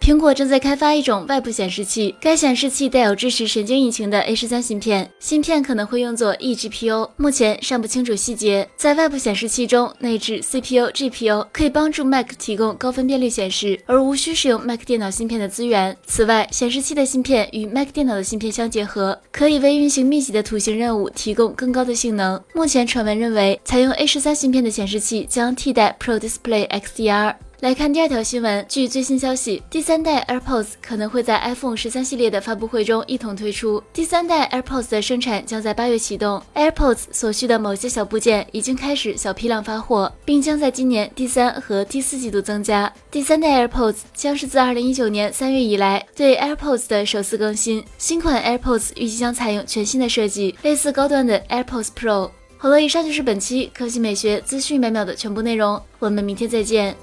苹果正在开发一种外部显示器，该显示器带有支持神经引擎的 A 十三芯片，芯片可能会用作 eGPU，目前尚不清楚细节。在外部显示器中内置 CPU、GPU，可以帮助 Mac 提供高分辨率显示，而无需使用 Mac 电脑芯片的资源。此外，显示器的芯片与 Mac 电脑的芯片相结合，可以为运行密集的图形任务提供更高的性能。目前传闻认为，采用 A 十三芯片的显示器将替代 Pro Display XDR。来看第二条新闻。据最新消息，第三代 AirPods 可能会在 iPhone 十三系列的发布会中一同推出。第三代 AirPods 的生产将在八月启动，AirPods 所需的某些小部件已经开始小批量发货，并将在今年第三和第四季度增加。第三代 AirPods 将是自二零一九年三月以来对 AirPods 的首次更新。新款 AirPods 预计将采用全新的设计，类似高端的 AirPods Pro。好了，以上就是本期科技美学资讯百秒的全部内容，我们明天再见。